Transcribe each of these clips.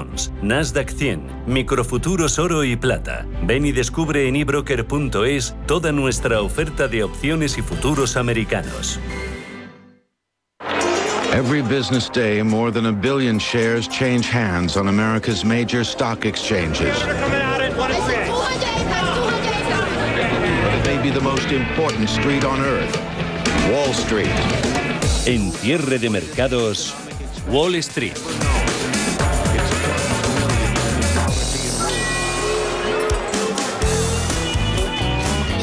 Jones, Nasdaq 100, Microfuturos Oro y Plata. Ven y descubre en ebroker.es toda nuestra oferta de opciones y futuros americanos. Every business day, more than a billion shares change hands on America's major stock exchanges. It may be the most important street on earth, Wall Street. En cierre de mercados, Wall Street.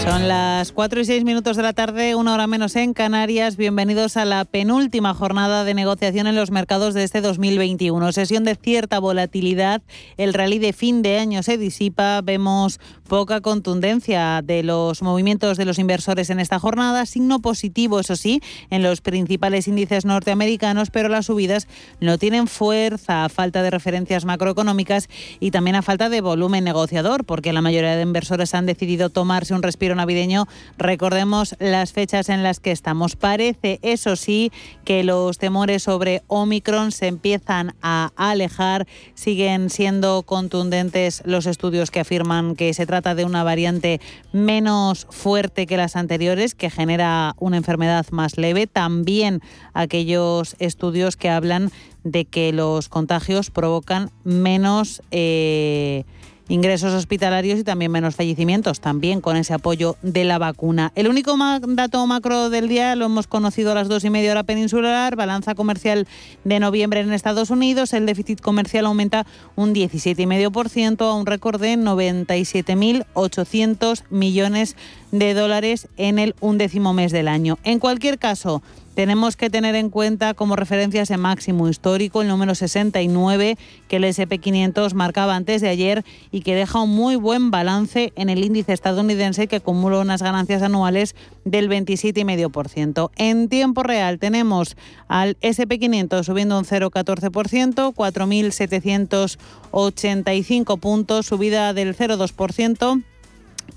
Son las 4 y 6 minutos de la tarde, una hora menos en Canarias. Bienvenidos a la penúltima jornada de negociación en los mercados de este 2021. Sesión de cierta volatilidad. El rally de fin de año se disipa. Vemos poca contundencia de los movimientos de los inversores en esta jornada. Signo positivo, eso sí, en los principales índices norteamericanos, pero las subidas no tienen fuerza a falta de referencias macroeconómicas y también a falta de volumen negociador, porque la mayoría de inversores han decidido tomarse un respiro navideño, recordemos las fechas en las que estamos. Parece, eso sí, que los temores sobre Omicron se empiezan a alejar. Siguen siendo contundentes los estudios que afirman que se trata de una variante menos fuerte que las anteriores, que genera una enfermedad más leve. También aquellos estudios que hablan de que los contagios provocan menos... Eh, ingresos hospitalarios y también menos fallecimientos, también con ese apoyo de la vacuna. El único dato macro del día lo hemos conocido a las dos y media hora peninsular, balanza comercial de noviembre en Estados Unidos, el déficit comercial aumenta un 17,5% a un récord de 97.800 millones de dólares en el undécimo mes del año. En cualquier caso, tenemos que tener en cuenta como referencia ese máximo histórico, el número 69, que el SP500 marcaba antes de ayer y que deja un muy buen balance en el índice estadounidense que acumula unas ganancias anuales del 27,5%. En tiempo real tenemos al SP500 subiendo un 0,14%, 4.785 puntos, subida del 0,2%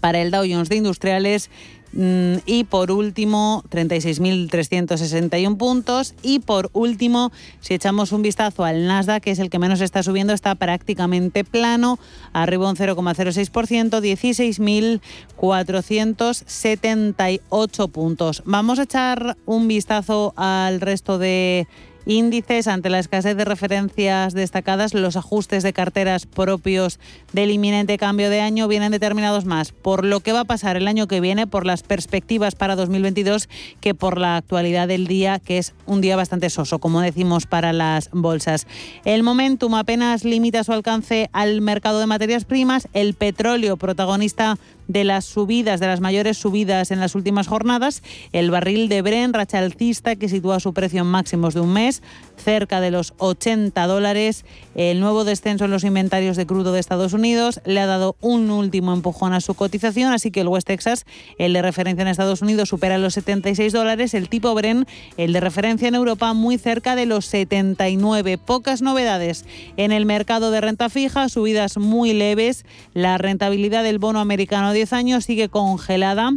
para el Dow Jones de Industriales y por último, 36.361 puntos. Y por último, si echamos un vistazo al Nasdaq, que es el que menos está subiendo, está prácticamente plano, arriba un 0,06%, 16.478 puntos. Vamos a echar un vistazo al resto de índices ante la escasez de referencias destacadas, los ajustes de carteras propios del inminente cambio de año vienen determinados más por lo que va a pasar el año que viene, por las perspectivas para 2022, que por la actualidad del día, que es un día bastante soso, como decimos, para las bolsas. El momentum apenas limita su alcance al mercado de materias primas, el petróleo protagonista de las subidas, de las mayores subidas en las últimas jornadas. El barril de Bren, racha alcista, que sitúa su precio en máximos de un mes, cerca de los 80 dólares. El nuevo descenso en los inventarios de crudo de Estados Unidos le ha dado un último empujón a su cotización, así que el West Texas, el de referencia en Estados Unidos, supera los 76 dólares. El tipo Bren, el de referencia en Europa, muy cerca de los 79. Pocas novedades en el mercado de renta fija, subidas muy leves. La rentabilidad del bono americano de 10 años sigue congelada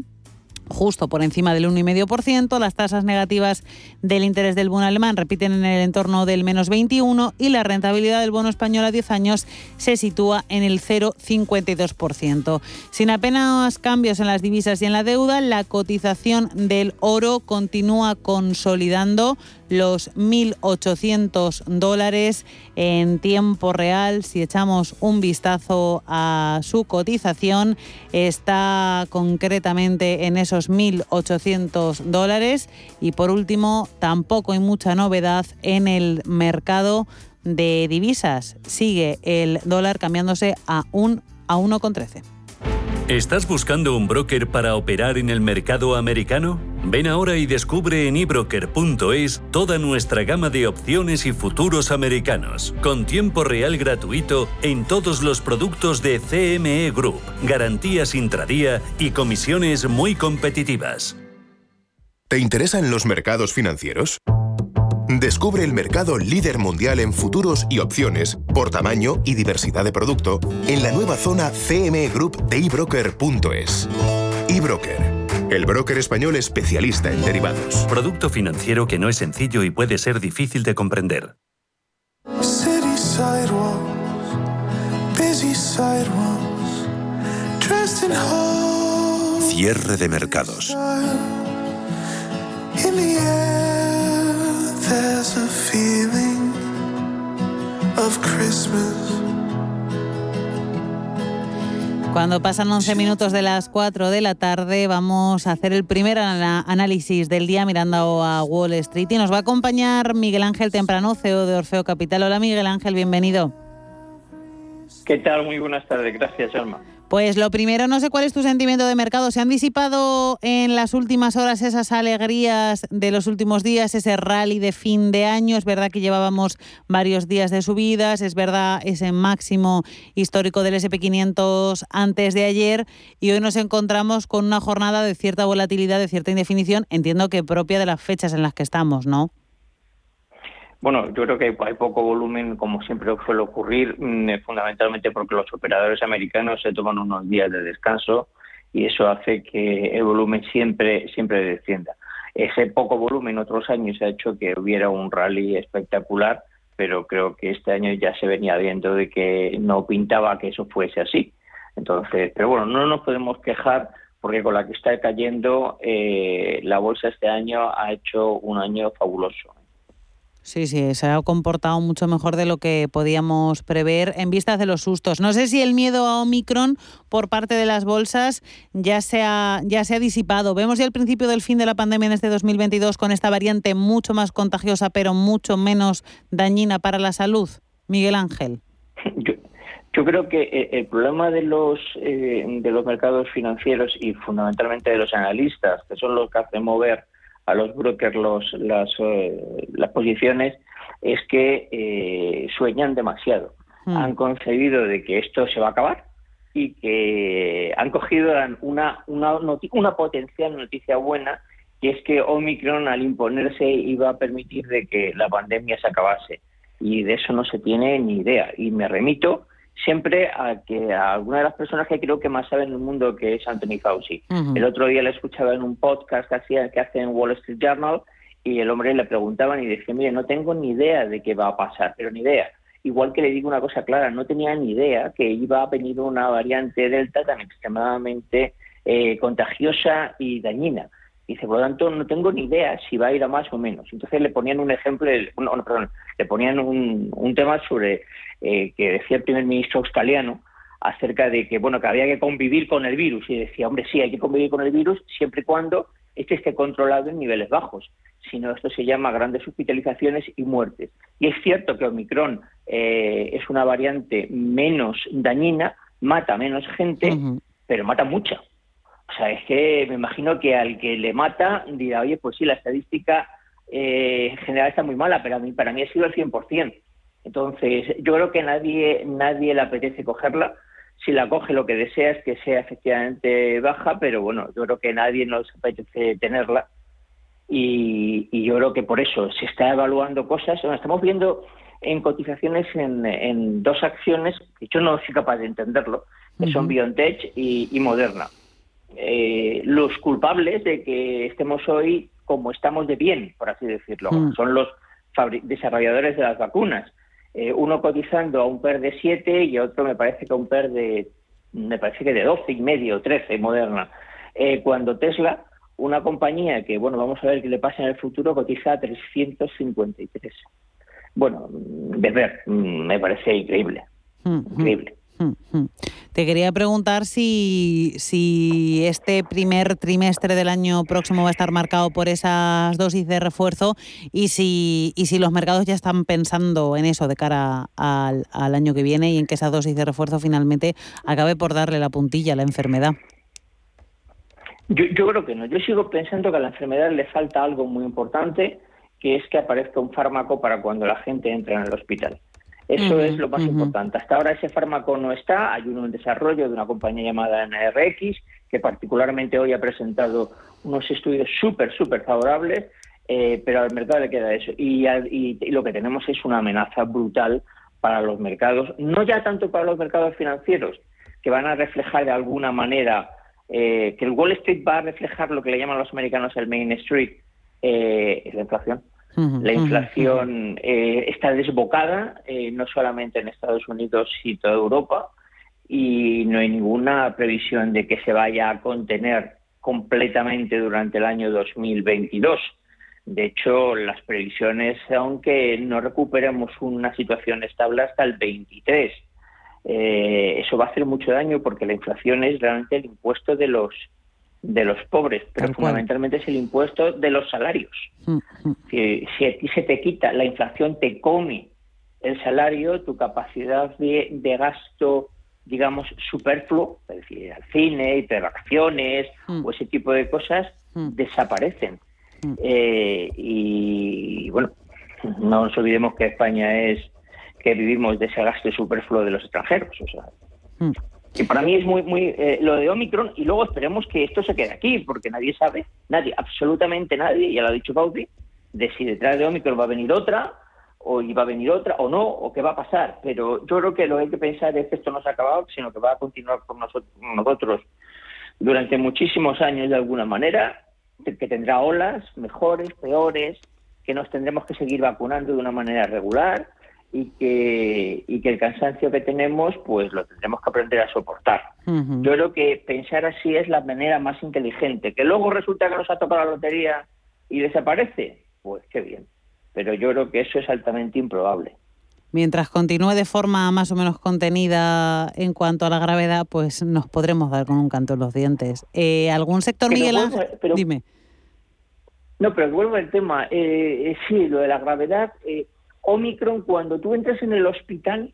justo por encima del 1,5%. Las tasas negativas del interés del bono alemán repiten en el entorno del menos 21 y la rentabilidad del bono español a 10 años se sitúa en el 0,52%. Sin apenas cambios en las divisas y en la deuda, la cotización del oro continúa consolidando los 1.800 dólares en tiempo real. Si echamos un vistazo a su cotización, está concretamente en esos 1.800 dólares. Y por último, tampoco hay mucha novedad en el mercado de divisas. Sigue el dólar cambiándose a, un, a 1,13. ¿Estás buscando un broker para operar en el mercado americano? Ven ahora y descubre en ebroker.es toda nuestra gama de opciones y futuros americanos, con tiempo real gratuito en todos los productos de CME Group, garantías intradía y comisiones muy competitivas. ¿Te interesan los mercados financieros? Descubre el mercado líder mundial en futuros y opciones por tamaño y diversidad de producto en la nueva zona CME Group de ebroker.es. eBroker, el broker español especialista en derivados. Producto financiero que no es sencillo y puede ser difícil de comprender. Cierre de mercados. Cuando pasan 11 minutos de las 4 de la tarde, vamos a hacer el primer análisis del día mirando a Wall Street y nos va a acompañar Miguel Ángel Temprano, CEO de Orfeo Capital. Hola Miguel Ángel, bienvenido. ¿Qué tal? Muy buenas tardes. Gracias, Alma. Pues lo primero, no sé cuál es tu sentimiento de mercado. ¿Se han disipado en las últimas horas esas alegrías de los últimos días, ese rally de fin de año? Es verdad que llevábamos varios días de subidas, es verdad ese máximo histórico del SP500 antes de ayer y hoy nos encontramos con una jornada de cierta volatilidad, de cierta indefinición, entiendo que propia de las fechas en las que estamos, ¿no? Bueno, yo creo que hay poco volumen, como siempre suele ocurrir, mm, fundamentalmente porque los operadores americanos se toman unos días de descanso y eso hace que el volumen siempre siempre descienda. Ese poco volumen otros años ha hecho que hubiera un rally espectacular, pero creo que este año ya se venía viendo de que no pintaba que eso fuese así. Entonces, pero bueno, no nos podemos quejar porque con la que está cayendo eh, la bolsa este año ha hecho un año fabuloso. Sí, sí, se ha comportado mucho mejor de lo que podíamos prever en vista de los sustos. No sé si el miedo a Omicron por parte de las bolsas ya se ha, ya se ha disipado. Vemos ya el principio del fin de la pandemia en este 2022 con esta variante mucho más contagiosa, pero mucho menos dañina para la salud. Miguel Ángel. Yo, creo que eh, el problema de los, eh, de los mercados financieros y fundamentalmente de los analistas, que son los que hacen mover a los brokers los, las, eh, las posiciones es que eh, sueñan demasiado. Hmm. Han concebido de que esto se va a acabar y que han cogido una, una, una potencial noticia buena que es que Omicron al imponerse iba a permitir de que la pandemia se acabase y de eso no se tiene ni idea y me remito siempre a que a alguna de las personas que creo que más saben en el mundo, que es Anthony Fauci. El otro día le escuchaba en un podcast que, hacía, que hace en Wall Street Journal y el hombre le preguntaban y decía, mire, no tengo ni idea de qué va a pasar, pero ni idea. Igual que le digo una cosa clara, no tenía ni idea que iba a venir una variante Delta tan extremadamente eh, contagiosa y dañina. Dice, por lo tanto, no tengo ni idea si va a ir a más o menos. Entonces le ponían un ejemplo, no, perdón, le ponían un, un tema sobre eh, que decía el primer ministro australiano acerca de que, bueno, que había que convivir con el virus. Y decía, hombre, sí, hay que convivir con el virus siempre y cuando este esté controlado en niveles bajos. Si no, esto se llama grandes hospitalizaciones y muertes. Y es cierto que Omicron eh, es una variante menos dañina, mata menos gente, pero mata mucha. O sea, es que me imagino que al que le mata dirá, oye, pues sí, la estadística eh, en general está muy mala, pero a mí, para mí ha sido el 100%. Entonces, yo creo que nadie, nadie le apetece cogerla. Si la coge, lo que desea es que sea efectivamente baja, pero bueno, yo creo que nadie nos apetece tenerla. Y, yo creo que por eso se está evaluando cosas. estamos viendo en cotizaciones en, dos acciones, que yo no soy capaz de entenderlo, que son BioNTech y Moderna. Eh, los culpables de que estemos hoy como estamos de bien, por así decirlo. Hmm. Son los desarrolladores de las vacunas. Eh, uno cotizando a un PER de 7 y otro me parece que a un PER de, me parece que de 12 y medio, 13, moderna. Eh, cuando Tesla, una compañía que, bueno, vamos a ver qué le pasa en el futuro, cotiza a 353. Bueno, de ver, mm, me parece increíble. Hmm, hmm. Increíble. Te quería preguntar si, si este primer trimestre del año próximo va a estar marcado por esas dosis de refuerzo y si, y si los mercados ya están pensando en eso de cara al, año que viene y en que esa dosis de refuerzo finalmente acabe por darle la puntilla a la enfermedad. Yo, yo creo que no. Yo sigo pensando que a la enfermedad le falta algo muy importante, que es que aparezca un fármaco para cuando la gente entra en el hospital. Eso es lo más importante. Hasta ahora ese fármaco no está, hay uno en desarrollo de una compañía llamada NRX, que particularmente hoy ha presentado unos estudios súper, súper favorables, eh, pero al mercado le queda eso. Y, lo que tenemos es una amenaza brutal para los mercados, no ya tanto para los mercados financieros, que van a reflejar de alguna manera, eh, que el Wall Street va a reflejar lo que le llaman los americanos el Main Street, eh, la inflación la inflación eh, está desbocada, eh, no solamente en Estados Unidos y toda Europa. y no hay ninguna previsión de que se vaya a contener completamente durante el año 2022. De hecho, las previsiones, aunque no recuperemos una situación estable hasta el 23, eh, eso va a hacer mucho daño porque la inflación es realmente el impuesto de los de los pobres, pero fundamentalmente es el impuesto de los salarios. Mm, mm. Si, si a ti se te quita, la inflación te come el salario, tu capacidad de, de gasto, digamos, superfluo, es decir, al cine, ir de vacaciones mm. o ese tipo de cosas, desaparecen. Eh, y bueno, no nos olvidemos que España es que vivimos de ese gasto superfluo de los extranjeros. O sea. Que para mí es muy, muy eh, lo de Omicron y luego esperemos que esto se quede aquí, porque nadie sabe, nadie, absolutamente nadie, ya lo ha dicho Bauti, de si detrás de Omicron va a venir otra o va a venir otra o no, o qué va a pasar. Pero yo creo que lo que hay que pensar es que esto no se ha acabado, sino que va a continuar con nosotros, nosotros durante muchísimos años de alguna manera, que tendrá olas mejores, peores, que nos tendremos que seguir vacunando de una manera regular y que, y que el cansancio que tenemos pues lo tendremos que aprender a soportar. Yo creo que pensar así es la manera más inteligente. Que luego resulta que nos ha tocado la lotería y desaparece, pues qué bien. Pero yo creo que eso es altamente improbable. Mientras continúe de forma más o menos contenida en cuanto a la gravedad, pues nos podremos dar con un canto en los dientes. Eh, ¿Algún sector, Miguel Ángel? Dime. No, pero vuelvo al tema. Eh, eh, sí, lo de la gravedad. Eh, Omicron, cuando tú entras en el hospital,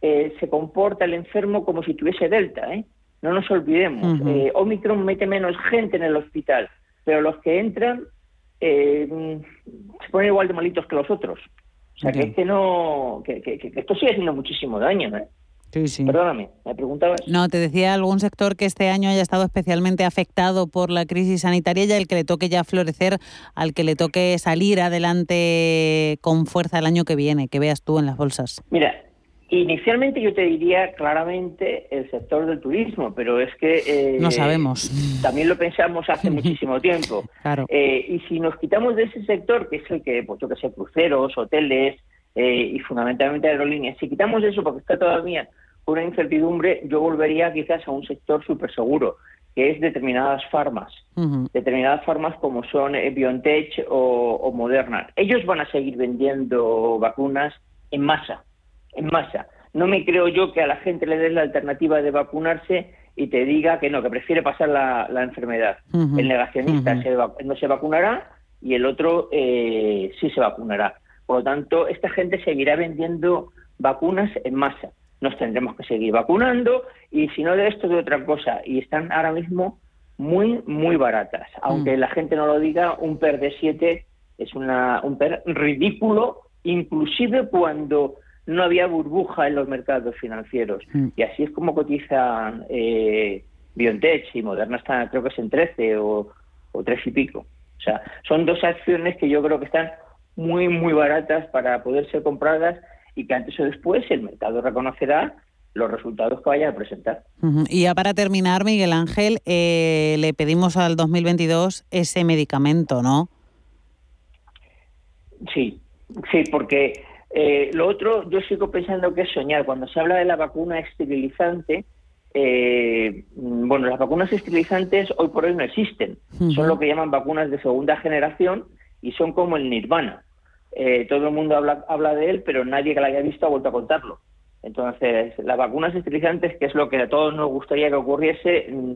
eh, se comporta el enfermo como si tuviese Delta, ¿eh? No nos olvidemos. Eh, Omicron mete menos gente en el hospital, pero los que entran se ponen igual de malitos que los otros. O sea, que, que, no, que, que, esto sigue haciendo muchísimo daño, ¿eh? Sí, sí. Perdóname, ¿me preguntabas? No, te decía algún sector que este año haya estado especialmente afectado por la crisis sanitaria y al que le toque ya florecer, al que le toque salir adelante con fuerza el año que viene, que veas tú en las bolsas. Mira, Inicialmente yo te diría claramente el sector del turismo, pero es que... Eh, no sabemos. También lo pensamos hace muchísimo tiempo. Claro. Eh, y si nos quitamos de ese sector, que es el que, pues yo que sé, cruceros, hoteles eh, y fundamentalmente aerolíneas, si quitamos eso porque está todavía una incertidumbre, yo volvería quizás a un sector súper seguro, que es determinadas farmas, determinadas farmas como son eh, BioNTech o, Moderna. Ellos van a seguir vendiendo vacunas en masa, en masa. No me creo yo que a la gente le des la alternativa de vacunarse y te diga que no, que prefiere pasar la, enfermedad. El negacionista no se vacunará y el otro eh, sí se vacunará. Por lo tanto, esta gente seguirá vendiendo vacunas en masa nos tendremos que seguir vacunando y si no de esto de otra cosa y están ahora mismo muy muy baratas aunque mm. la gente no lo diga un PER de 7 es una, un PER ridículo inclusive cuando no había burbuja en los mercados financieros mm. y así es como cotizan eh, BioNTech y Moderna está creo que es en 13 o, o 3 y pico o sea son dos acciones que yo creo que están muy muy baratas para poder ser compradas y que antes o después el mercado reconocerá los resultados que vaya a presentar. Y ya para terminar, Miguel Ángel, eh, le pedimos al 2022 ese medicamento, ¿no? Sí, sí, porque eh, lo otro yo sigo pensando que es soñar. Cuando se habla de la vacuna esterilizante, eh, bueno, las vacunas esterilizantes hoy por hoy no existen. Son lo que llaman vacunas de segunda generación y son como el nirvana. Eh, todo el mundo habla, habla de él, pero nadie que la haya visto ha vuelto a contarlo. Entonces, las vacunas esterilizantes, que es lo que a todos nos gustaría que ocurriese, mm,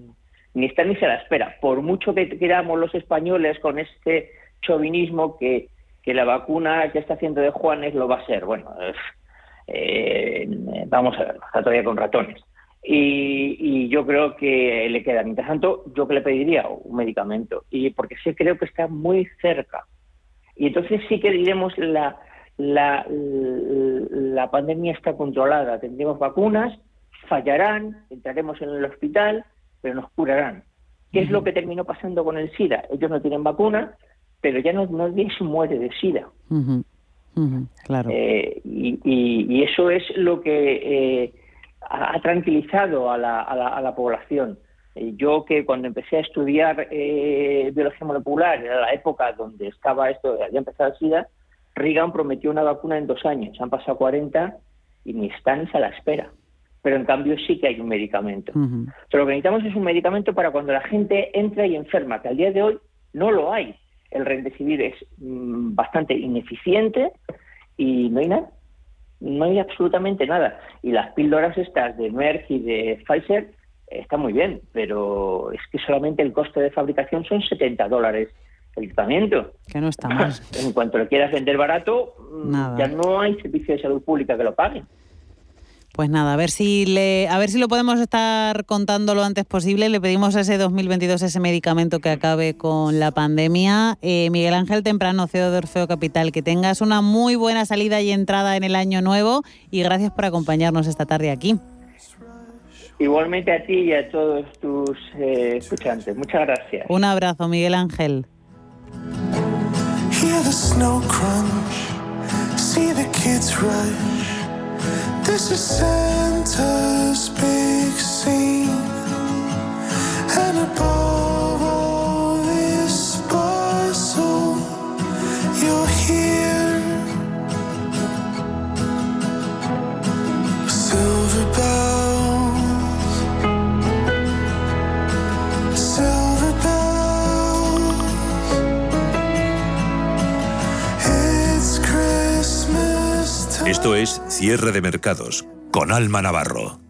ni está ni se la espera. Por mucho que queramos los españoles con este chauvinismo que, la vacuna que está haciendo de Juanes lo va a ser. Bueno, eh, vamos a ver, está todavía con ratones. Y, y, yo creo que le queda. Mientras tanto, yo que le pediría un medicamento. Y porque sí creo que está muy cerca y entonces sí que diremos la, la, la pandemia está controlada, tendremos vacunas, fallarán, entraremos en el hospital, pero nos curarán. ¿Qué es lo que terminó pasando con el SIDA? Ellos no tienen vacuna, pero ya no, nadie se muere de SIDA. claro. Eh, y, y, eso es lo que eh, ha tranquilizado a la, a la, a la población. Eh, yo que cuando empecé a estudiar eh, biología molecular, era la época donde estaba esto, había empezado el SIDA, Reagan prometió una vacuna en dos años, han pasado 40 y ni están a la espera. pero en cambio sí que hay un medicamento. Pero lo que necesitamos es un medicamento para cuando la gente entra y enferma, que al día de hoy no lo hay. El Remdesivir es mm, bastante ineficiente y no hay nada. No hay absolutamente nada. Y las píldoras estas de Merck y de Pfizer están muy bien, pero es que solamente el coste de fabricación son 70 dólares el tratamiento. Que no está mal. en cuanto le quieras vender barato, mm, ya no hay servicio de salud pública que lo pague. Pues nada, a ver si le, a ver si lo podemos estar contando lo antes posible. Le pedimos a ese 2022 ese medicamento que acabe con la pandemia. Eh, Miguel Ángel Temprano, CEO de Orfeo Capital, que tengas una muy buena salida y entrada en el año nuevo y gracias por acompañarnos esta tarde aquí. Igualmente a ti y a todos tus eh, escuchantes. Muchas gracias. Un abrazo, Miguel Ángel. This is Santa's big scene, and above all this bustle, you're here. Esto es Cierre de Mercados con Alma Navarro.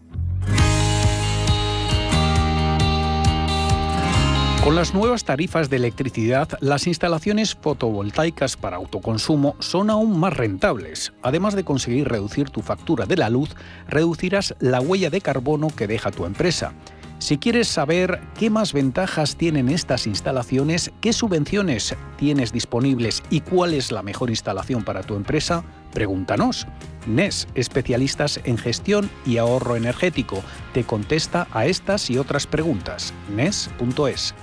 Con las nuevas tarifas de electricidad, las instalaciones fotovoltaicas para autoconsumo son aún más rentables. Además de conseguir reducir tu factura de la luz, reducirás la huella de carbono que deja tu empresa. Si quieres saber qué más ventajas tienen estas instalaciones, qué subvenciones tienes disponibles y cuál es la mejor instalación para tu empresa, pregúntanos. NES, especialistas en gestión y ahorro energético, te contesta a estas y otras preguntas. NES.es.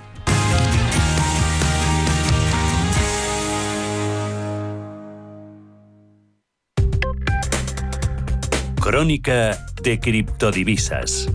Crónica de criptodivisas.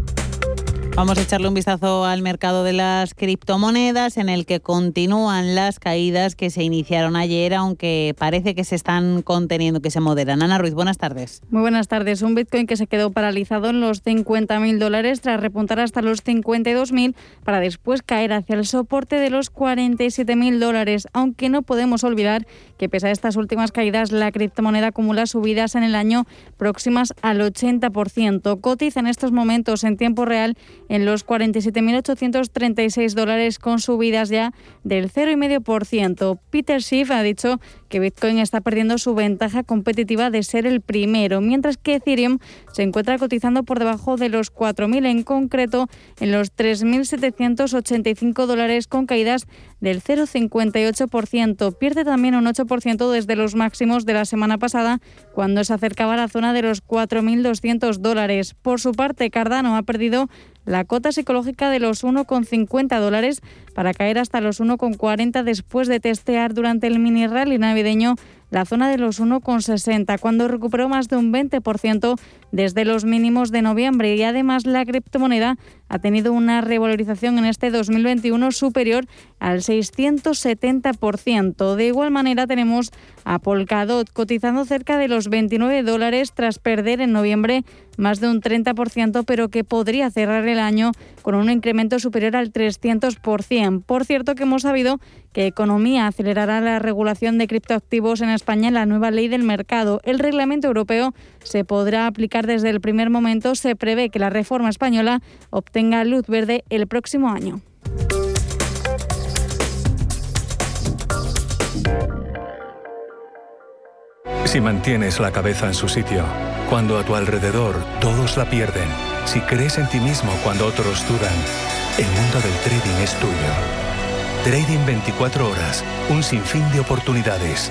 Vamos a echarle un vistazo al mercado de las criptomonedas en el que continúan las caídas que se iniciaron ayer, aunque parece que se están conteniendo, que se moderan. Ana Ruiz, buenas tardes. Muy buenas tardes. Un Bitcoin que se quedó paralizado en los 50.000 dólares tras repuntar hasta los 52.000 para después caer hacia el soporte de los 47.000 dólares, aunque no podemos olvidar que pese a estas últimas caídas, la criptomoneda acumula subidas en el año próximas al 80%. Cotiza en estos momentos en tiempo real en los 47.836 dólares con subidas ya del 0,5%. Peter Schiff ha dicho que Bitcoin está perdiendo su ventaja competitiva de ser el primero, mientras que Ethereum se encuentra cotizando por debajo de los 4.000, en concreto en los 3.785 dólares con caídas del 0,58%. Pierde también un 8% desde los máximos de la semana pasada, cuando se acercaba a la zona de los 4.200 dólares. Por su parte, Cardano ha perdido la cota psicológica de los 1,50 dólares para caer hasta los 1,40 después de testear durante el mini rally navideño la zona de los 1,60, cuando recuperó más de un 20% desde los mínimos de noviembre. Y además la criptomoneda ha tenido una revalorización en este 2021 superior al 670%. De igual manera tenemos a Polkadot cotizando cerca de los 29 dólares tras perder en noviembre más de un 30%, pero que podría cerrar el año con un incremento superior al 300%. Por cierto que hemos sabido que Economía acelerará la regulación de criptoactivos en España la nueva ley del mercado. El reglamento europeo se podrá aplicar desde el primer momento. Se prevé que la reforma española obtenga luz verde el próximo año. Si mantienes la cabeza en su sitio, cuando a tu alrededor todos la pierden, si crees en ti mismo cuando otros dudan, el mundo del trading es tuyo. Trading 24 horas, un sinfín de oportunidades.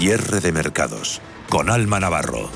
Cierre de mercados con Alma Navarro.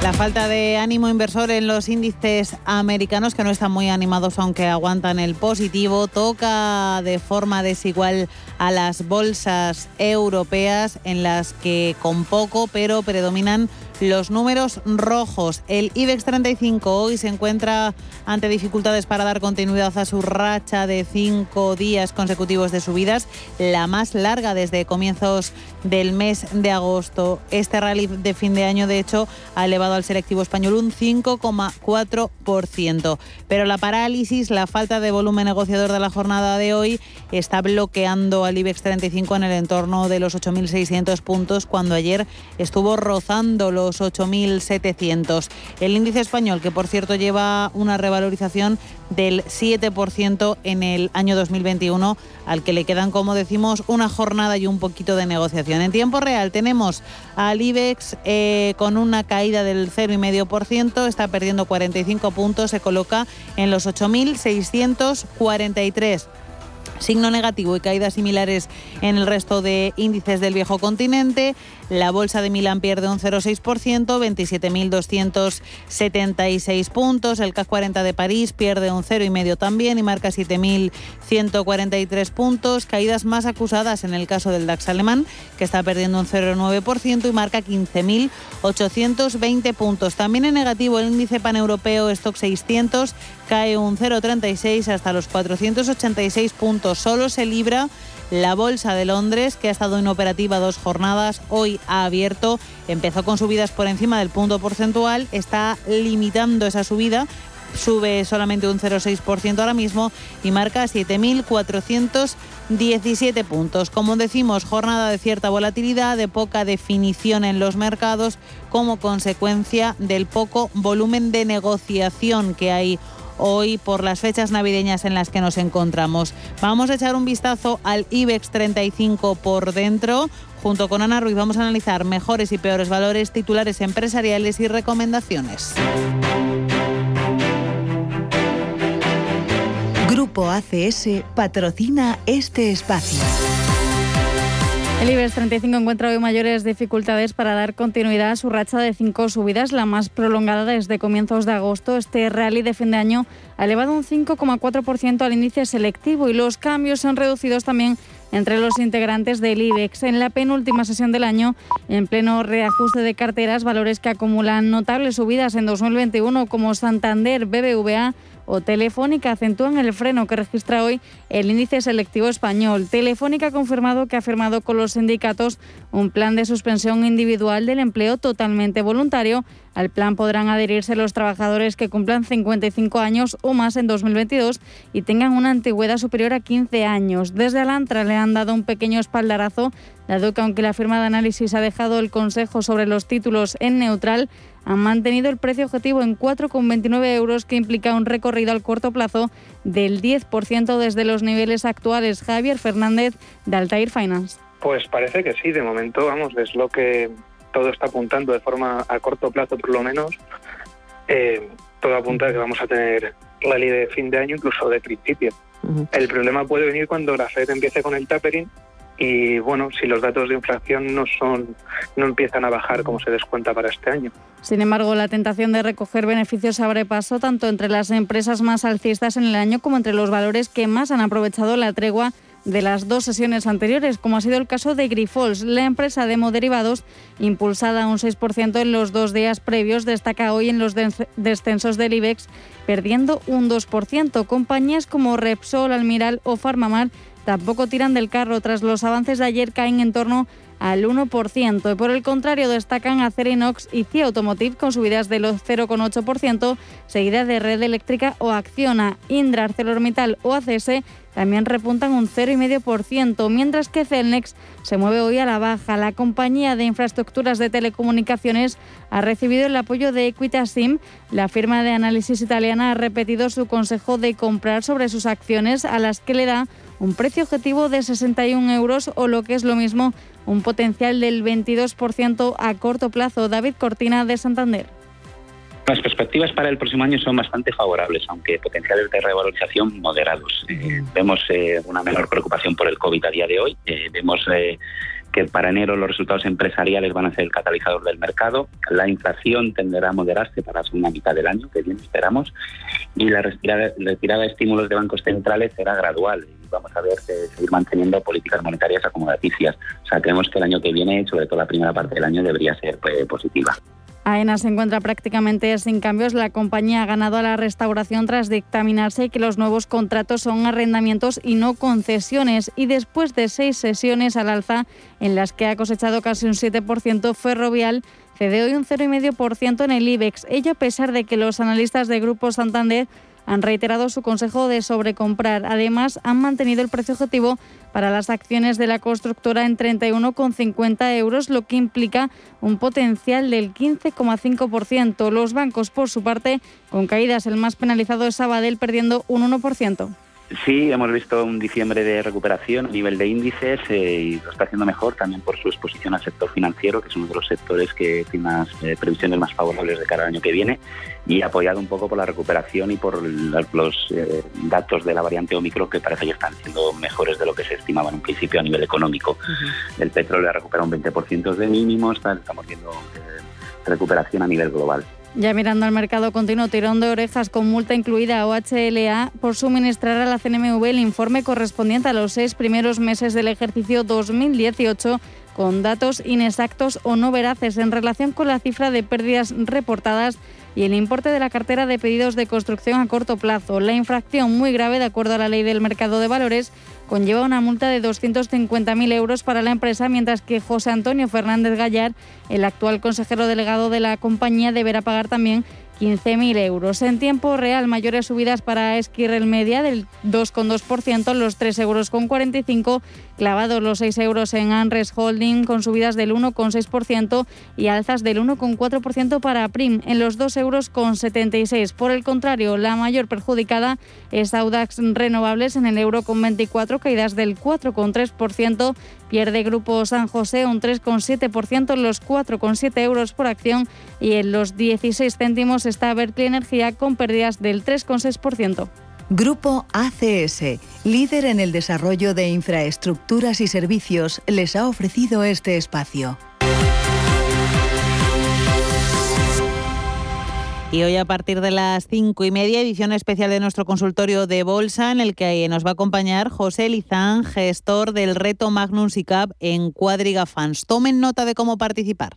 La falta de ánimo inversor en los índices americanos, que no están muy animados aunque aguantan el positivo, toca de forma desigual a las bolsas europeas en las que con poco pero predominan los números rojos. El IBEX 35 hoy se encuentra ante dificultades para dar continuidad a su racha de cinco días consecutivos de subidas, la más larga desde comienzos del mes de agosto. Este rally de fin de año, de hecho, ha elevado al selectivo español un 5,4%. Pero la parálisis, la falta de volumen negociador de la jornada de hoy, está bloqueando al IBEX 35 en el entorno de los 8.600 puntos, cuando ayer estuvo rozando los 8.700. El índice español, que por cierto lleva una revalorización del 7% en el año 2021, al que le quedan, como decimos, una jornada y un poquito de negociación. En tiempo real tenemos al IBEX eh, con una caída del 0,5%, está perdiendo 45 puntos, se coloca en los 8.643 signo negativo y caídas similares en el resto de índices del viejo continente. La bolsa de Milán pierde un 0,6%, 27.276 puntos. El CAC 40 de París pierde un 0,5 también y marca 7.143 puntos. Caídas más acusadas en el caso del DAX alemán, que está perdiendo un 0,9% y marca 15.820 puntos. También en negativo el índice paneuropeo Stock 600 cae un 0,36 hasta los 486 puntos. Solo se libra la Bolsa de Londres, que ha estado inoperativa dos jornadas, hoy ha abierto, empezó con subidas por encima del punto porcentual, está limitando esa subida, sube solamente un 0,6% ahora mismo y marca 7.417 puntos. Como decimos, jornada de cierta volatilidad, de poca definición en los mercados como consecuencia del poco volumen de negociación que hay hoy por las fechas navideñas en las que nos encontramos. Vamos a echar un vistazo al IBEX 35 por dentro. Junto con Ana Ruiz vamos a analizar mejores y peores valores, titulares empresariales y recomendaciones. Grupo ACS patrocina este espacio. El IBEX 35 encuentra hoy mayores dificultades para dar continuidad a su racha de cinco subidas, la más prolongada desde comienzos de agosto. Este rally de fin de año ha elevado un 5,4% al índice selectivo y los cambios son reducidos también entre los integrantes del IBEX. En la penúltima sesión del año, en pleno reajuste de carteras, valores que acumulan notables subidas en 2021 como Santander, BBVA, o Telefónica acentúan el freno que registra hoy el índice selectivo español. Telefónica ha confirmado que ha firmado con los sindicatos un plan de suspensión individual del empleo totalmente voluntario. Al plan podrán adherirse los trabajadores que cumplan 55 años o más en 2022 y tengan una antigüedad superior a 15 años. Desde Alantra le han dado un pequeño espaldarazo, dado que aunque la firma de análisis ha dejado el consejo sobre los títulos en neutral, han mantenido el precio objetivo en 4,29 euros, que implica un recorrido al corto plazo del 10% desde los niveles actuales. Javier Fernández, de Altair Finance. Pues parece que sí, de momento, vamos, es lo que todo está apuntando de forma a corto plazo, por lo menos. Eh, todo apunta a que vamos a tener rally de fin de año, incluso de principio. El problema puede venir cuando la Fed empiece con el tapering y bueno, si los datos de inflación no son no empiezan a bajar como se descuenta para este año. Sin embargo, la tentación de recoger beneficios abre paso tanto entre las empresas más alcistas en el año como entre los valores que más han aprovechado la tregua de las dos sesiones anteriores, como ha sido el caso de Grifols. La empresa de moderivados, impulsada un 6% en los dos días previos, destaca hoy en los descensos del IBEX, perdiendo un 2%. Compañías como Repsol, Almiral o Farmamar tampoco tiran del carro. Tras los avances de ayer caen en torno al 1%. Y por el contrario, destacan Acerinox y CIA Automotive con subidas del 0,8%, seguida de Red Eléctrica o Acciona. Indra, ArcelorMittal o ACS también repuntan un 0,5%, mientras que Celnex se mueve hoy a la baja. La compañía de infraestructuras de telecomunicaciones ha recibido el apoyo de Equitasim. La firma de análisis italiana ha repetido su consejo de comprar sobre sus acciones a las que le da un precio objetivo de 61 euros o lo que es lo mismo, un potencial del 22% a corto plazo. David Cortina de Santander. Las perspectivas para el próximo año son bastante favorables, aunque potenciales de revalorización moderados. Eh, vemos eh, una menor preocupación por el COVID a día de hoy. Eh, vemos que para enero los resultados empresariales van a ser el catalizador del mercado. La inflación tenderá a moderarse para la segunda mitad del año, que bien esperamos. Y la retirada, retirada de estímulos de bancos centrales será gradual. Y vamos a ver seguir manteniendo políticas monetarias acomodaticias. O sea, creemos que el año que viene, sobre todo la primera parte del año, debería ser positiva. AENA se encuentra prácticamente sin cambios. La compañía ha ganado a la restauración tras dictaminarse que los nuevos contratos son arrendamientos y no concesiones. Y después de seis sesiones al alza, en las que ha cosechado casi un 7%, Ferrovial cede hoy un 0,5% en el IBEX. Ello a pesar de que los analistas de Grupo Santander han reiterado su consejo de sobrecomprar. Además, han mantenido el precio objetivo para las acciones de la constructora en 31,50 euros, lo que implica un potencial del 15,5%. Los bancos, por su parte, con caídas, el más penalizado es Sabadell, perdiendo un 1%. Sí, hemos visto un diciembre de recuperación a nivel de índices eh, y lo está haciendo mejor también por su exposición al sector financiero, que es uno de los sectores que tiene más eh, previsiones más favorables de cara al año que viene y apoyado un poco por la recuperación y por los eh, datos de la variante Omicron que parece que están siendo mejores de lo que se estimaba en un principio a nivel económico. El petróleo ha recuperado un 20% de mínimos, estamos viendo recuperación a nivel global. Ya mirando al mercado continuo, tirón de orejas con multa incluida a OHLA por suministrar a la CNMV el informe correspondiente a los seis primeros meses del ejercicio 2018 con datos inexactos o no veraces en relación con la cifra de pérdidas reportadas y el importe de la cartera de pedidos de construcción a corto plazo. La infracción muy grave, de acuerdo a la ley del mercado de valores, conlleva una multa de 250.000 euros para la empresa, mientras que José Antonio Fernández Gallar, el actual consejero delegado de la compañía, deberá pagar también 15.000 euros. En tiempo real, mayores subidas para Esquirrel Media del 2,2%, los 3,45 euros, clavados los 6 euros en Anres Holding con subidas del 1,6% y alzas del 1,4% para Prim en los 2,76 euros. Por el contrario, la mayor perjudicada es Audax Renovables en el euro con 24, caídas del 4,3%, pierde Grupo San José un 3,7% en los 4,7 euros por acción y en los 16 céntimos está Berkeley Energía con pérdidas del 3,6%. Grupo ACS, líder en el desarrollo de infraestructuras y servicios, les ha ofrecido este espacio. Y hoy a partir de las cinco y media, edición especial de nuestro consultorio de bolsa, en el que nos va a acompañar José Lizán, gestor del reto Magnum SICAP en Cuadriga Fans. Tomen nota de cómo participar.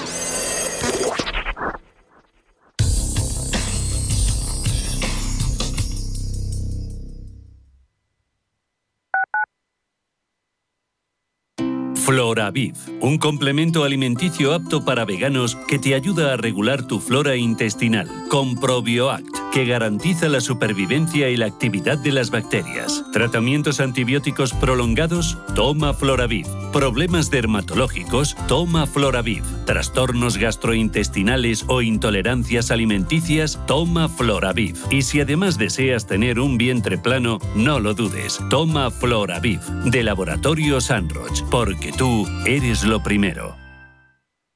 Floraviv, un complemento alimenticio apto para veganos que te ayuda a regular tu flora intestinal, con ProbioAct, que garantiza la supervivencia y la actividad de las bacterias. Tratamientos antibióticos prolongados, toma Floraviv. Problemas dermatológicos, toma Floraviv. Trastornos gastrointestinales o intolerancias alimenticias, toma Floraviv. Y si además deseas tener un vientre plano, no lo dudes, toma Floraviv, de Laboratorio Sanroch, porque tú eres lo primero.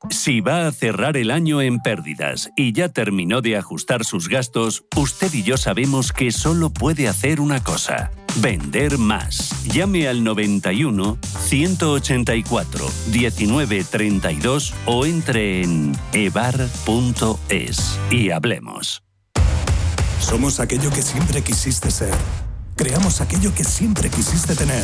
Si va a cerrar el año en pérdidas y ya terminó de ajustar sus gastos, usted y yo sabemos que solo puede hacer una cosa. Vender más. Llame al 91 184 1932 o entre en evar.es y hablemos. Somos aquello que siempre quisiste ser. Creamos aquello que siempre quisiste tener.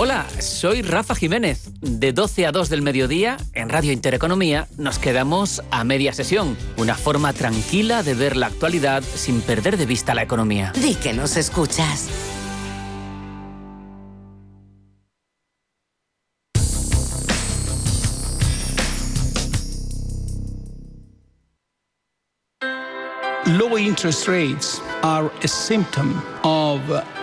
Hola, soy Rafa Jiménez. De 12 a 2 del mediodía, en Radio Intereconomía, nos quedamos a media sesión. Una forma tranquila de ver la actualidad sin perder de vista la economía. Di que nos escuchas. Low interest rates are a symptom of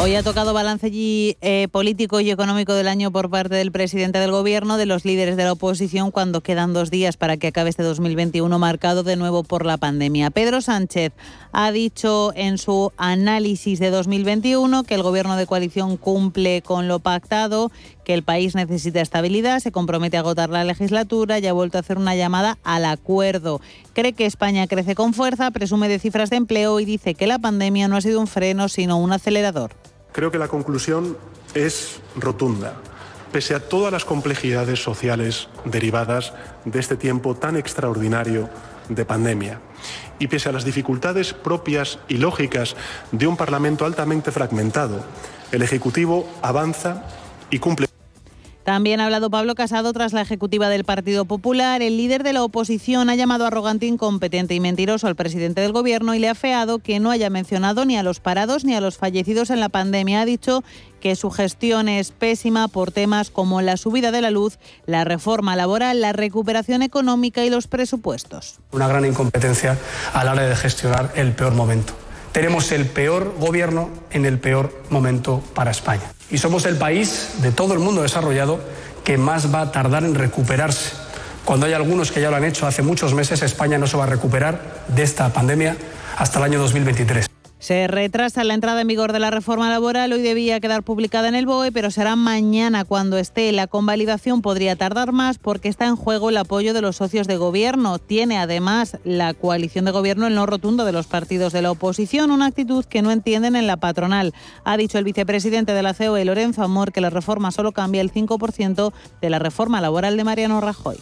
Hoy ha tocado balance eh, político y económico del año por parte del presidente del Gobierno, de los líderes de la oposición, cuando quedan dos días para que acabe este 2021 marcado de nuevo por la pandemia. Pedro Sánchez ha dicho en su análisis de 2021 que el Gobierno de coalición cumple con lo pactado, que el país necesita estabilidad, se compromete a agotar la legislatura y ha vuelto a hacer una llamada al acuerdo. Cree que España crece con fuerza, presume de cifras de empleo y dice que la pandemia no ha sido un freno, sino un acelerador. Creo que la conclusión es rotunda. Pese a todas las complejidades sociales derivadas de este tiempo tan extraordinario de pandemia y pese a las dificultades propias y lógicas de un Parlamento altamente fragmentado, el Ejecutivo avanza y cumple. También ha hablado Pablo Casado tras la ejecutiva del Partido Popular. El líder de la oposición ha llamado arrogante, incompetente y mentiroso al presidente del Gobierno y le ha feado que no haya mencionado ni a los parados ni a los fallecidos en la pandemia. Ha dicho que su gestión es pésima por temas como la subida de la luz, la reforma laboral, la recuperación económica y los presupuestos. Una gran incompetencia a la hora de gestionar el peor momento. Tenemos el peor gobierno en el peor momento para España. Y somos el país de todo el mundo desarrollado que más va a tardar en recuperarse. Cuando hay algunos que ya lo han hecho hace muchos meses, España no se va a recuperar de esta pandemia hasta el año 2023. Se retrasa la entrada en vigor de la reforma laboral. Hoy debía quedar publicada en el BOE, pero será mañana cuando esté. La convalidación podría tardar más porque está en juego el apoyo de los socios de gobierno. Tiene además la coalición de gobierno el no rotundo de los partidos de la oposición, una actitud que no entienden en la patronal. Ha dicho el vicepresidente de la COE, Lorenzo Amor, que la reforma solo cambia el 5% de la reforma laboral de Mariano Rajoy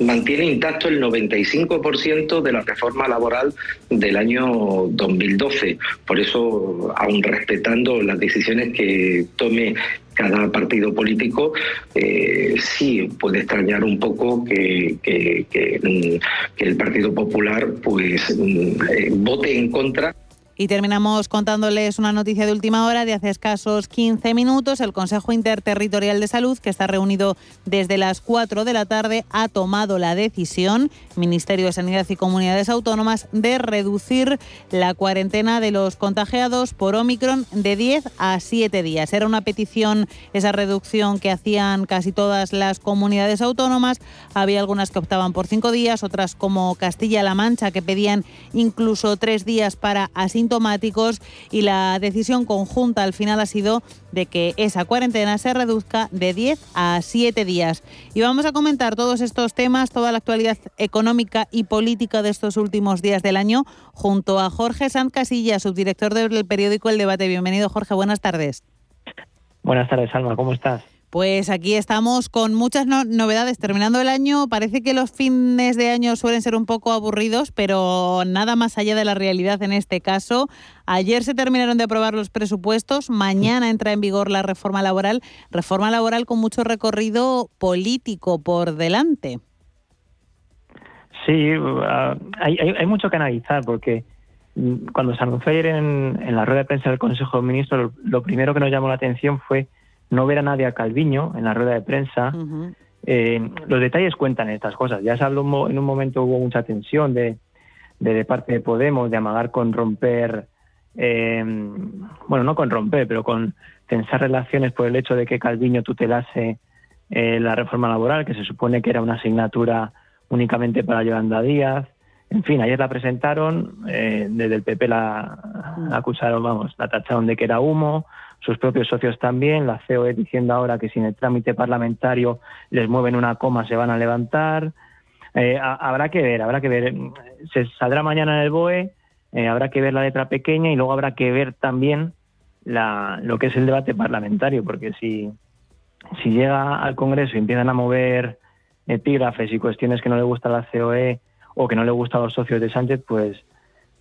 mantiene intacto el 95% de la reforma laboral del año 2012. Por eso, aun respetando las decisiones que tome cada partido político, eh, sí puede extrañar un poco que, que, el Partido Popular pues mm, eh, vote en contra Y terminamos contándoles una noticia de última hora de hace escasos 15 minutos. El Consejo Interterritorial de Salud, que está reunido desde las 4 de la tarde, ha tomado la decisión, Ministerio de Sanidad y Comunidades Autónomas, de reducir la cuarentena de los contagiados por Omicron de 10 a 7 días. Era una petición, esa reducción que hacían casi todas las comunidades autónomas. Había algunas que optaban por 5 días, otras como Castilla-La Mancha, que pedían incluso 3 días para asintomáticos y la decisión conjunta al final ha sido de que esa cuarentena se reduzca de 10 a 7 días. Y vamos a comentar todos estos temas, toda la actualidad económica y política de estos últimos días del año, junto a Jorge Sanz Casilla, subdirector del periódico El Debate. Bienvenido, Jorge, buenas tardes. Buenas tardes, Alma, ¿cómo estás? Pues aquí estamos con muchas novedades. Terminando el año, parece que los fines de año suelen ser un poco aburridos, pero nada más allá de la realidad en este caso. Ayer se terminaron de aprobar los presupuestos, mañana entra en vigor la reforma laboral, reforma laboral con mucho recorrido político por delante. Sí, uh, hay, mucho que analizar porque mm, cuando se anunció ayer en, en la rueda de prensa del Consejo de Ministros, lo primero que nos llamó la atención fue no ver a nadie a Calviño en la rueda de prensa. Eh, los detalles cuentan estas cosas. Ya se habló en un momento, hubo mucha tensión de, de, parte de Podemos, de amagar con romper, eh, bueno, no con romper, pero con tensar relaciones por el hecho de que Calviño tutelase eh, la reforma laboral, que se supone que era una asignatura únicamente para Yolanda Díaz. En fin, ayer la presentaron, desde el PP la, la, acusaron, vamos, la tacharon de que era humo, sus propios socios también, la COE diciendo ahora que sin el trámite parlamentario les mueven una coma se van a levantar. Eh, habrá que ver, habrá que ver. Se saldrá mañana en el BOE, eh, habrá que ver la letra pequeña y luego habrá que ver también la, lo que es el debate parlamentario, porque si, si llega al Congreso y empiezan a mover epígrafes y cuestiones que no le gusta a la COE o que no le gusta a los socios de Sánchez, pues,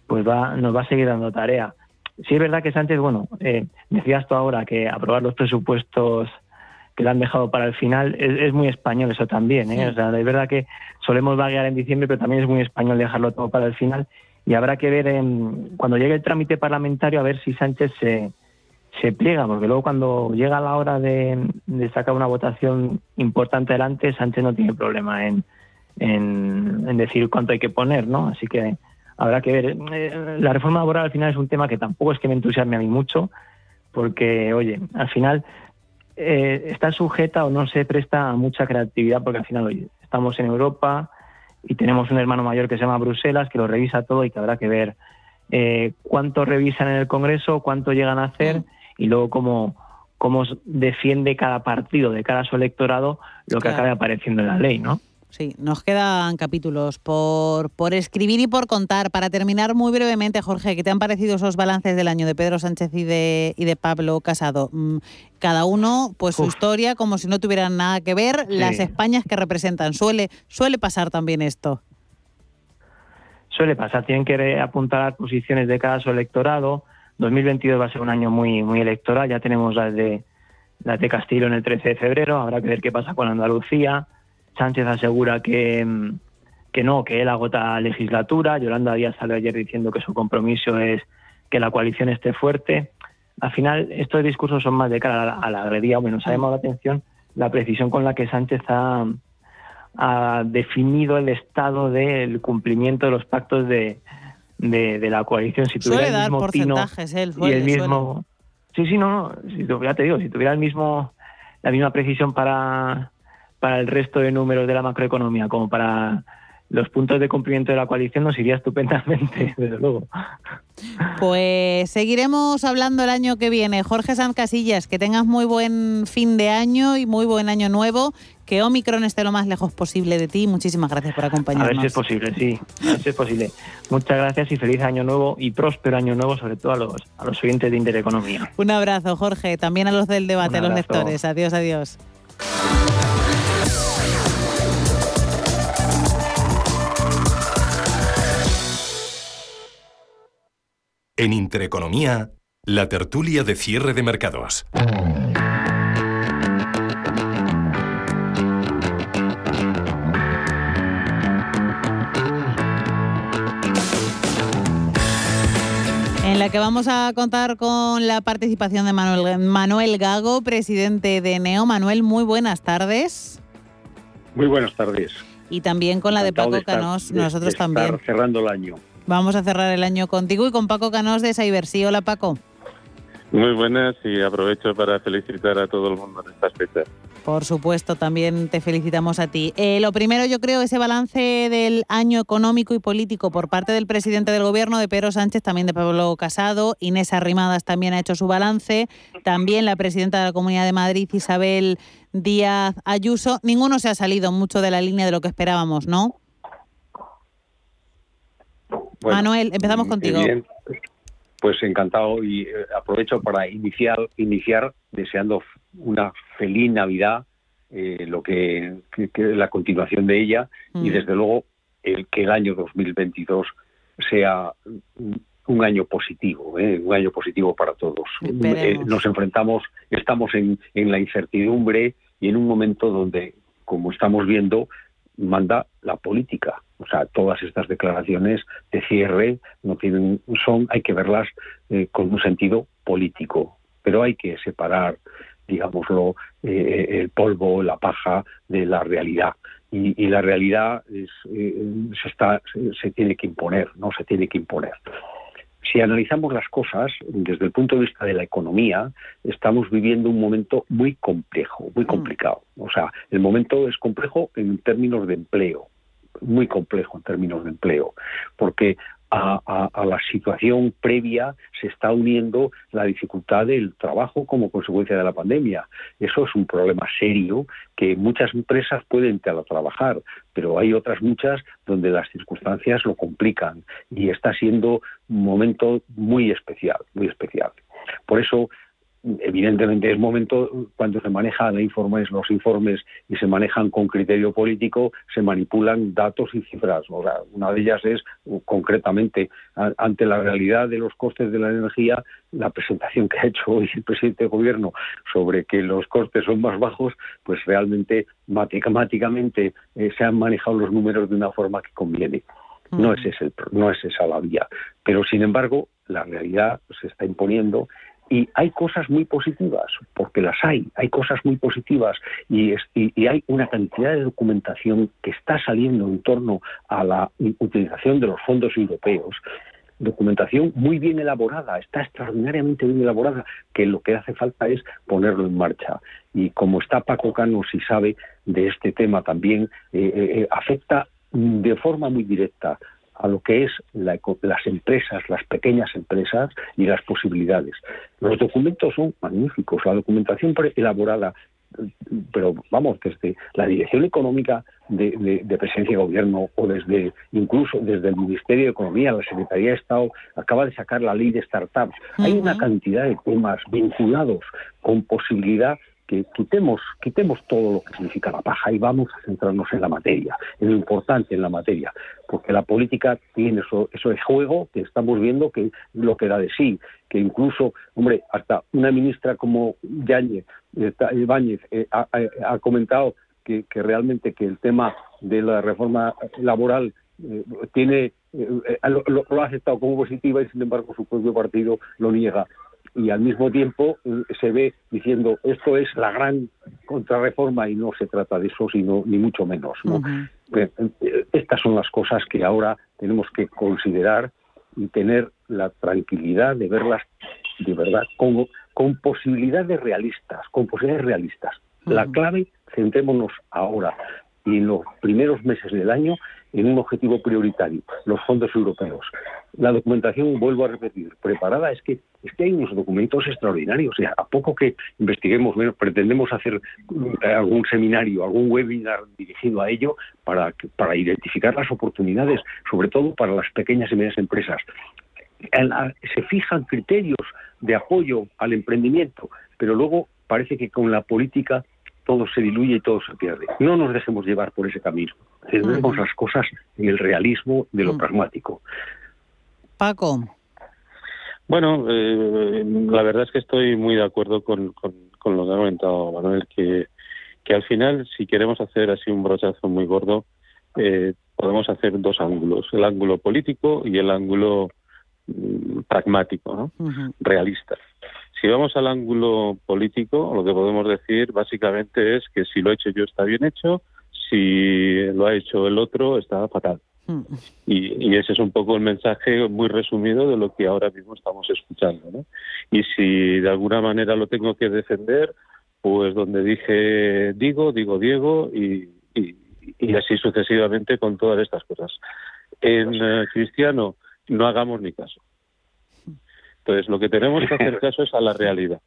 pues va, nos va a seguir dando tarea. Sí es verdad que Sánchez, bueno, eh, decías tú ahora que aprobar los presupuestos que le han dejado para el final es, muy español eso también. ¿eh? O sea, es verdad que solemos vaguear en diciembre, pero también es muy español dejarlo todo para el final. Y habrá que ver en, cuando llegue el trámite parlamentario a ver si Sánchez se, se pliega, porque luego cuando llega la hora de, sacar una votación importante adelante, Sánchez no tiene problema en, en, en decir cuánto hay que poner, ¿no? Así que habrá que ver. Eh, la reforma laboral al final es un tema que tampoco es que me entusiasme a mí mucho, porque, oye, al final eh, está sujeta o no se presta a mucha creatividad, porque al final, oye, estamos en Europa y tenemos un hermano mayor que se llama Bruselas, que lo revisa todo y que habrá que ver eh, cuánto revisan en el Congreso, cuánto llegan a hacer mm. y luego cómo, cómo defiende cada partido de cara a su electorado lo que acabe apareciendo en la ley, ¿no? Sí, nos quedan capítulos por, por escribir y por contar. Para terminar muy brevemente, Jorge, ¿qué te han parecido esos balances del año de Pedro Sánchez y de, y de Pablo Casado? Mm, cada uno, pues su historia, como si no tuvieran nada que ver, las Españas que representan. Suele, suele pasar también esto. Suele pasar, tienen que apuntar a posiciones de cada su electorado. 2022 va a ser un año muy, muy electoral, ya tenemos las de, las de Castillo en el 13 de febrero, habrá que ver qué pasa con Andalucía Sánchez asegura que, que no, que él agota legislatura. Yolanda Díaz salió ayer diciendo que su compromiso es que la coalición esté fuerte. Al final, estos discursos son más de cara a la, agredida, o nos ha llamado la atención la precisión con la que Sánchez ha, definido el estado del cumplimiento de los pactos de, de, la coalición. Si tuviera el mismo porcentajes, él, y el mismo... Sí, sí, no, no. Si, ya te digo, si tuviera el mismo, la misma precisión para para el resto de números de la macroeconomía como para los puntos de cumplimiento de la coalición nos iría estupendamente, desde luego. Pues seguiremos hablando el año que viene. Jorge Sanz Casillas, que tengas muy buen fin de año y muy buen año nuevo. Que Omicron esté lo más lejos posible de ti. Muchísimas gracias por acompañarnos. A ver si es posible, sí. A ver si es posible. Muchas gracias y feliz año nuevo y próspero año nuevo, sobre todo a los, a los oyentes de Intereconomía. Un abrazo, Jorge. También a los del debate, a los lectores. Adiós, adiós. En Intereconomía, la tertulia de cierre de mercados. En la que vamos a contar con la participación de Manuel, Manuel Gago, presidente de NEO. Manuel, muy buenas tardes. Muy buenas tardes. Y también con la de Paco Canós, nosotros también. cerrando el año. Vamos a cerrar el año contigo y con Paco Canós de Cybersí. Hola, Paco. Muy buenas y aprovecho para felicitar a todo el mundo en estas fechas. Por supuesto, también te felicitamos a ti. Eh, lo primero, yo creo, ese balance del año económico y político por parte del presidente del gobierno, de Pedro Sánchez, también de Pablo Casado. Inés Arrimadas también ha hecho su balance. También la presidenta de la Comunidad de Madrid, Isabel Díaz Ayuso. Ninguno se ha salido mucho de la línea de lo que esperábamos, ¿no? Manuel, empezamos contigo. Pues encantado y eh, aprovecho para iniciar, iniciar deseando una feliz Navidad, eh, lo que, la continuación de ella y mm. desde luego el que el año 2022 sea un año positivo, ¿eh? un año positivo para todos. nos enfrentamos, estamos en, en la incertidumbre y en un momento donde, como estamos viendo, manda la política. O sea, todas estas declaraciones de cierre no tienen, son, hay que verlas eh, con un sentido político, pero hay que separar, digámoslo, eh, el polvo, la paja de la realidad. Y, la realidad es, eh, se, está, se tiene que imponer, no se tiene que imponer. Si analizamos las cosas desde el punto de vista de la economía, estamos viviendo un momento muy complejo, muy mm. complicado. O sea, el momento es complejo en términos de empleo muy complejo en términos de empleo, porque a, la situación previa se está uniendo la dificultad del trabajo como consecuencia de la pandemia. Eso es un problema serio que muchas empresas pueden trabajar, pero hay otras muchas donde las circunstancias lo complican y está siendo un momento muy especial, muy especial. Por eso evidentemente es momento cuando se manejan informes, los informes y se manejan con criterio político, se manipulan datos y cifras. una de ellas es concretamente ante la realidad de los costes de la energía, la presentación que ha hecho hoy el presidente de gobierno sobre que los costes son más bajos, pues realmente matemáticamente eh, se han manejado los números de una forma que conviene. No es, ese, no es esa la vía. Pero, sin embargo, la realidad se está imponiendo y hay cosas muy positivas, porque las hay, hay cosas muy positivas y, y, hay una cantidad de documentación que está saliendo en torno a la utilización de los fondos europeos. Documentación muy bien elaborada, está extraordinariamente bien elaborada, que lo que hace falta es ponerlo en marcha. Y como está Paco Cano, si sabe de este tema también, eh, eh, eh, afecta de forma muy directa a lo que es las empresas, las pequeñas empresas y las posibilidades. Los documentos son magníficos, la documentación elaborada, pero vamos, desde la Dirección Económica de, Presencia de Gobierno o desde incluso desde el Ministerio de Economía, la Secretaría de Estado, acaba de sacar la ley de startups. Hay una cantidad de temas vinculados con posibilidad que quitemos, quitemos todo lo que significa la paja y vamos a centrarnos en la materia, en lo importante en la materia, porque la política tiene eso, eso de juego que estamos viendo que lo que da de sí, que incluso, hombre, hasta una ministra como Yáñez, Ibáñez eh, ha, comentado que, realmente que el tema de la reforma laboral eh, tiene eh, lo, ha aceptado como positiva y sin embargo su propio partido lo niega y al mismo tiempo eh, se ve diciendo esto es la gran contrarreforma y no se trata de eso, sino ni mucho menos. Eh, eh, estas son las cosas que ahora tenemos que considerar y tener la tranquilidad de verlas de verdad con, con posibilidades realistas, con posibilidades realistas. La clave, centrémonos ahora y en los primeros meses del año en un objetivo prioritario, los fondos europeos. La documentación, vuelvo a repetir, preparada es que es que hay unos documentos extraordinarios. A poco que investiguemos, bueno, pretendemos hacer eh, algún seminario, algún webinar dirigido a ello para, para identificar las oportunidades, sobre todo para las pequeñas y medianas empresas. Se fijan criterios de apoyo al emprendimiento, pero luego parece que con la política todo se diluye y todo se pierde. No nos dejemos llevar por ese camino. Centremos las cosas en el realismo de lo pragmático. Paco. Bueno, eh, la verdad es que estoy muy de acuerdo con, con, lo que ha comentado Manuel, que, que al final, si queremos hacer así un brochazo muy gordo, eh, podemos hacer dos ángulos, el ángulo político y el ángulo mm, pragmático, ¿no? realista. Si vamos al ángulo político, lo que podemos decir básicamente es que si lo he hecho yo está bien hecho, si lo ha hecho el otro está fatal. Y, ese es un poco el mensaje muy resumido de lo que ahora mismo estamos escuchando. ¿no? Y si de alguna manera lo tengo que defender, pues donde dije digo, digo Diego y, y, así sucesivamente con todas estas cosas. En eh, cristiano, no hagamos ni caso. Entonces, lo que tenemos que hacer caso es a la realidad.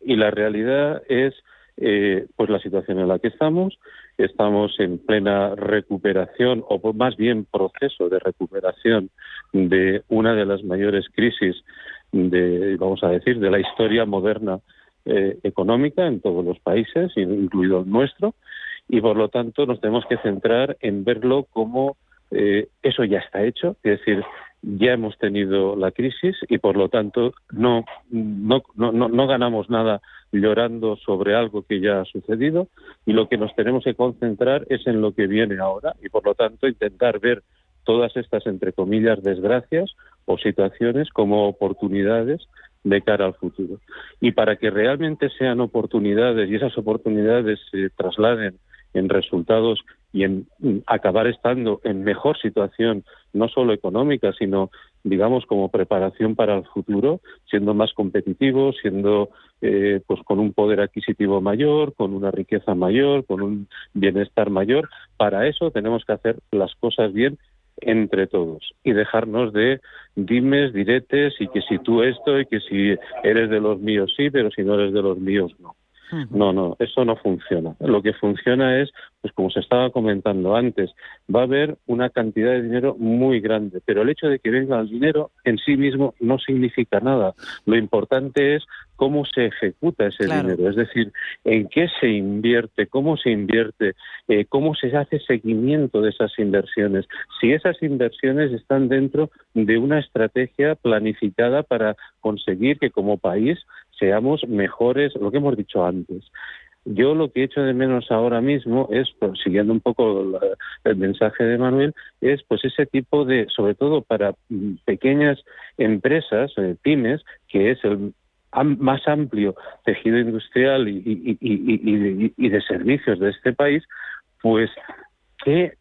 Y la realidad es eh, pues la situación en la que estamos. Estamos en plena recuperación, o más bien proceso de recuperación de una de las mayores crisis de, vamos a decir, de la historia moderna eh, económica en todos los países, incluido el nuestro, y por lo tanto nos tenemos que centrar en verlo como eh, eso ya está hecho, es decir, ya hemos tenido la crisis y por lo tanto no, no, no, no ganamos nada llorando sobre algo que ya ha sucedido y lo que nos tenemos que concentrar es en lo que viene ahora y por lo tanto intentar ver todas estas, entre comillas, desgracias o situaciones como oportunidades de cara al futuro. Y para que realmente sean oportunidades y esas oportunidades se trasladen en resultados y en acabar estando en mejor situación, no solo económica, sino, digamos, como preparación para el futuro, siendo más competitivos, siendo eh, pues con un poder adquisitivo mayor, con una riqueza mayor, con un bienestar mayor. Para eso tenemos que hacer las cosas bien entre todos y dejarnos de dimes, diretes y que si tú esto y que si eres de los míos sí, pero si no eres de los míos no. No, no, eso no funciona. Lo que funciona es, pues como se estaba comentando antes, va a haber una cantidad de dinero muy grande, pero el hecho de que venga el dinero en sí mismo no significa nada. Lo importante es cómo se ejecuta ese dinero, es decir, en qué se invierte, cómo se invierte, eh, cómo se hace seguimiento de esas inversiones, si esas inversiones están dentro de una estrategia planificada para conseguir que como país seamos mejores, lo que hemos dicho antes. Yo lo que he hecho de menos ahora mismo es, pues, siguiendo un poco el mensaje de Manuel, es pues ese tipo de, sobre todo para mm, pequeñas empresas, eh, pymes, que es el más amplio tejido industrial y, y, de servicios de este país, pues que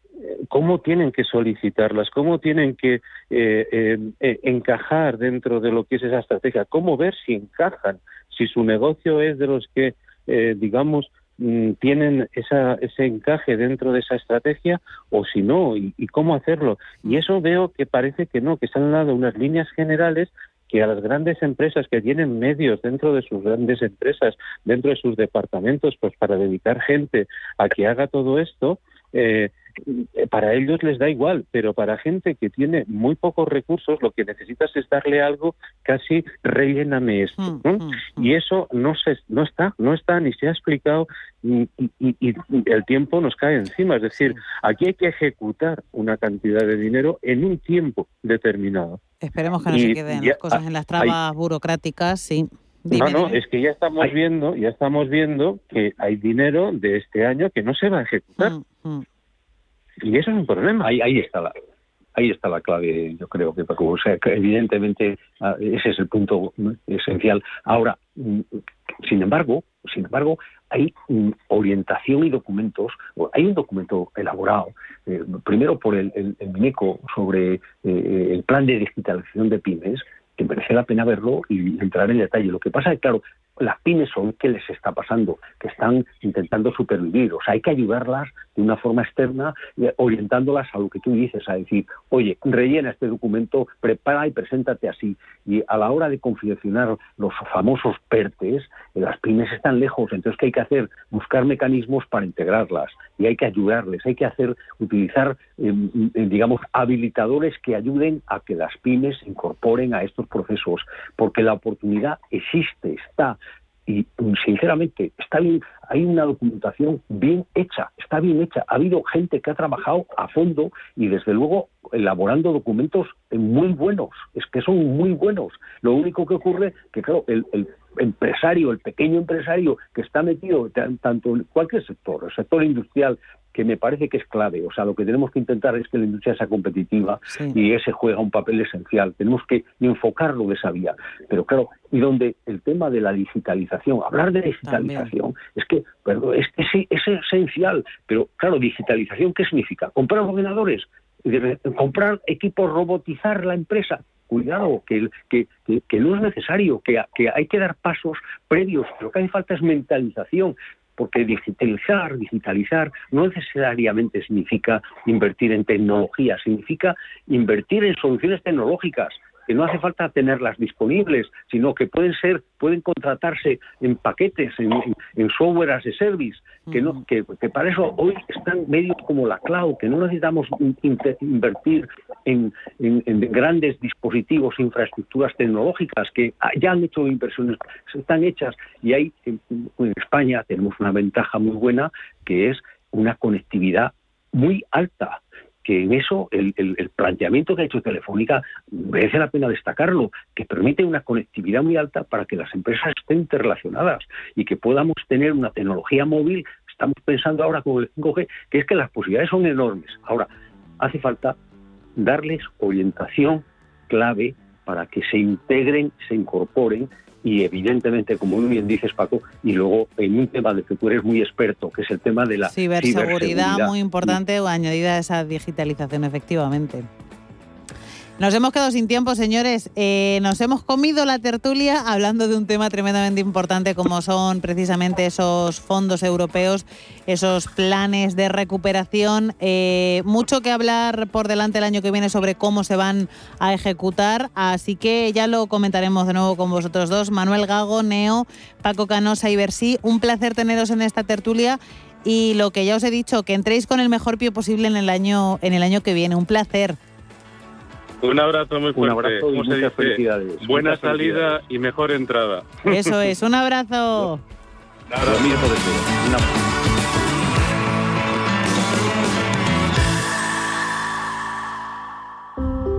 cómo tienen que solicitarlas, cómo tienen que eh, eh, encajar dentro de lo que es esa estrategia, cómo ver si encajan, si su negocio es de los que, eh, digamos, mm, tienen esa, ese encaje dentro de esa estrategia o si no, y, cómo hacerlo. Y eso veo que parece que no, que se han dado unas líneas generales que a las grandes empresas que tienen medios dentro de sus grandes empresas, dentro de sus departamentos, pues para dedicar gente a que haga todo esto, eh, eh, para ellos les da igual, pero para gente que tiene muy pocos recursos, lo que necesitas es darle algo casi relléname esto. Mm, mm, mm. Y eso no se, no está, no está ni se ha explicado y, el tiempo nos cae encima. Es decir, aquí hay que ejecutar una cantidad de dinero en un tiempo determinado. Esperemos que no se queden las cosas en las trabas burocráticas, sí. no, no, es que ya estamos viendo, ya estamos viendo que hay dinero de este año que no se va a ejecutar. Y eso es un problema. Ahí, ahí está la, ahí está la clave, yo creo que, o sea, evidentemente ah, ese es el punto esencial. Ahora, mm, sin embargo, sin embargo, hay mm, orientación y documentos. Hay un documento elaborado, eh, primero por el, el, MINECO, sobre eh, el plan de digitalización de pymes, que merece la pena verlo y entrar en detalle. Lo que pasa es que, claro, las pymes son qué les está pasando, que están intentando supervivir. O sea, hay que ayudarlas de una forma externa, eh, orientándolas a lo que tú dices, a decir, oye, rellena este documento, prepara y preséntate así. Y a la hora de confeccionar los famosos PERTES, eh, las pymes están lejos, entonces ¿qué hay que hacer? Buscar mecanismos para integrarlas y hay que ayudarles, hay que hacer, utilizar, em, em, digamos, habilitadores que ayuden a que las pymes se incorporen a estos procesos, porque la oportunidad existe, está, y sinceramente está bien, hay una documentación bien hecha, está bien hecha. Ha habido gente que ha trabajado a fondo y desde luego elaborando documentos muy buenos, es que son muy buenos. Lo único que ocurre que, claro, el, empresario, el pequeño empresario que está metido tanto en cualquier sector, el sector industrial, que me parece que es clave. O sea, lo que tenemos que intentar es que la industria sea competitiva y ese juega un papel esencial. Tenemos que enfocarlo de esa vía. Pero claro, y donde el tema de la digitalización, hablar de digitalización, es que, perdón, es, es, es, esencial. Pero claro, digitalización, ¿qué significa? ¿Comprar ordenadores? ¿Comprar equipos, robotizar la empresa? Cuidado, que, que, que, no es necesario, que, que, hay que dar pasos previos, lo que hace falta es mentalización, porque digitalizar, digitalizar no necesariamente significa invertir en tecnología, significa invertir en soluciones tecnológicas que no hace falta tenerlas disponibles, sino que pueden ser, pueden contratarse en paquetes, en, software as a service, que no, que, para eso hoy están medios como la cloud, que no necesitamos invertir en, grandes dispositivos, infraestructuras tecnológicas, que ya han hecho inversiones, están hechas, y hay en España tenemos una ventaja muy buena que es una conectividad muy alta que en eso el, planteamiento que ha hecho Telefónica merece la pena destacarlo, que permite una conectividad muy alta para que las empresas estén interrelacionadas y que podamos tener una tecnología móvil. Estamos pensando ahora con el 5G, que es que las posibilidades son enormes. Ahora, hace falta darles orientación clave para que se integren, se incorporen y evidentemente, como muy bien dices Paco, y luego en un tema de que tú eres muy experto, que es el tema de la ciberseguridad, muy importante o añadida a esa digitalización efectivamente. Nos hemos quedado sin tiempo, señores. Eh, nos hemos comido la tertulia hablando de un tema tremendamente importante como son precisamente esos fondos europeos, esos planes de recuperación. Eh, mucho que hablar por delante el año que viene sobre cómo se van a ejecutar, así que ya lo comentaremos de nuevo con vosotros dos. Manuel Gago, Neo, Paco Canosa y Bersí, un placer teneros en esta tertulia y lo que ya os he dicho, que entréis con el mejor pie posible en el año, en el año que viene. Un placer. Un abrazo muy fuerte. Un abrazo y muchas felicidades. Buena salida y mejor entrada. Eso es, un abrazo. Lo mismo de todo.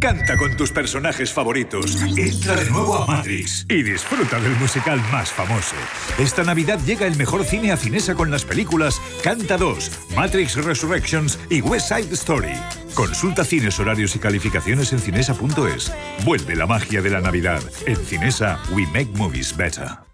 Canta con tus personajes favoritos. Entra de nuevo a Matrix y disfruta del musical más famoso. Esta Navidad llega el mejor cine a Cinesa con las películas Canta 2, Matrix Resurrections y West Side Story. Consulta cines, horarios y calificaciones en cinesa.es. Vuelve la magia de la Navidad. En Cinesa, we make movies better.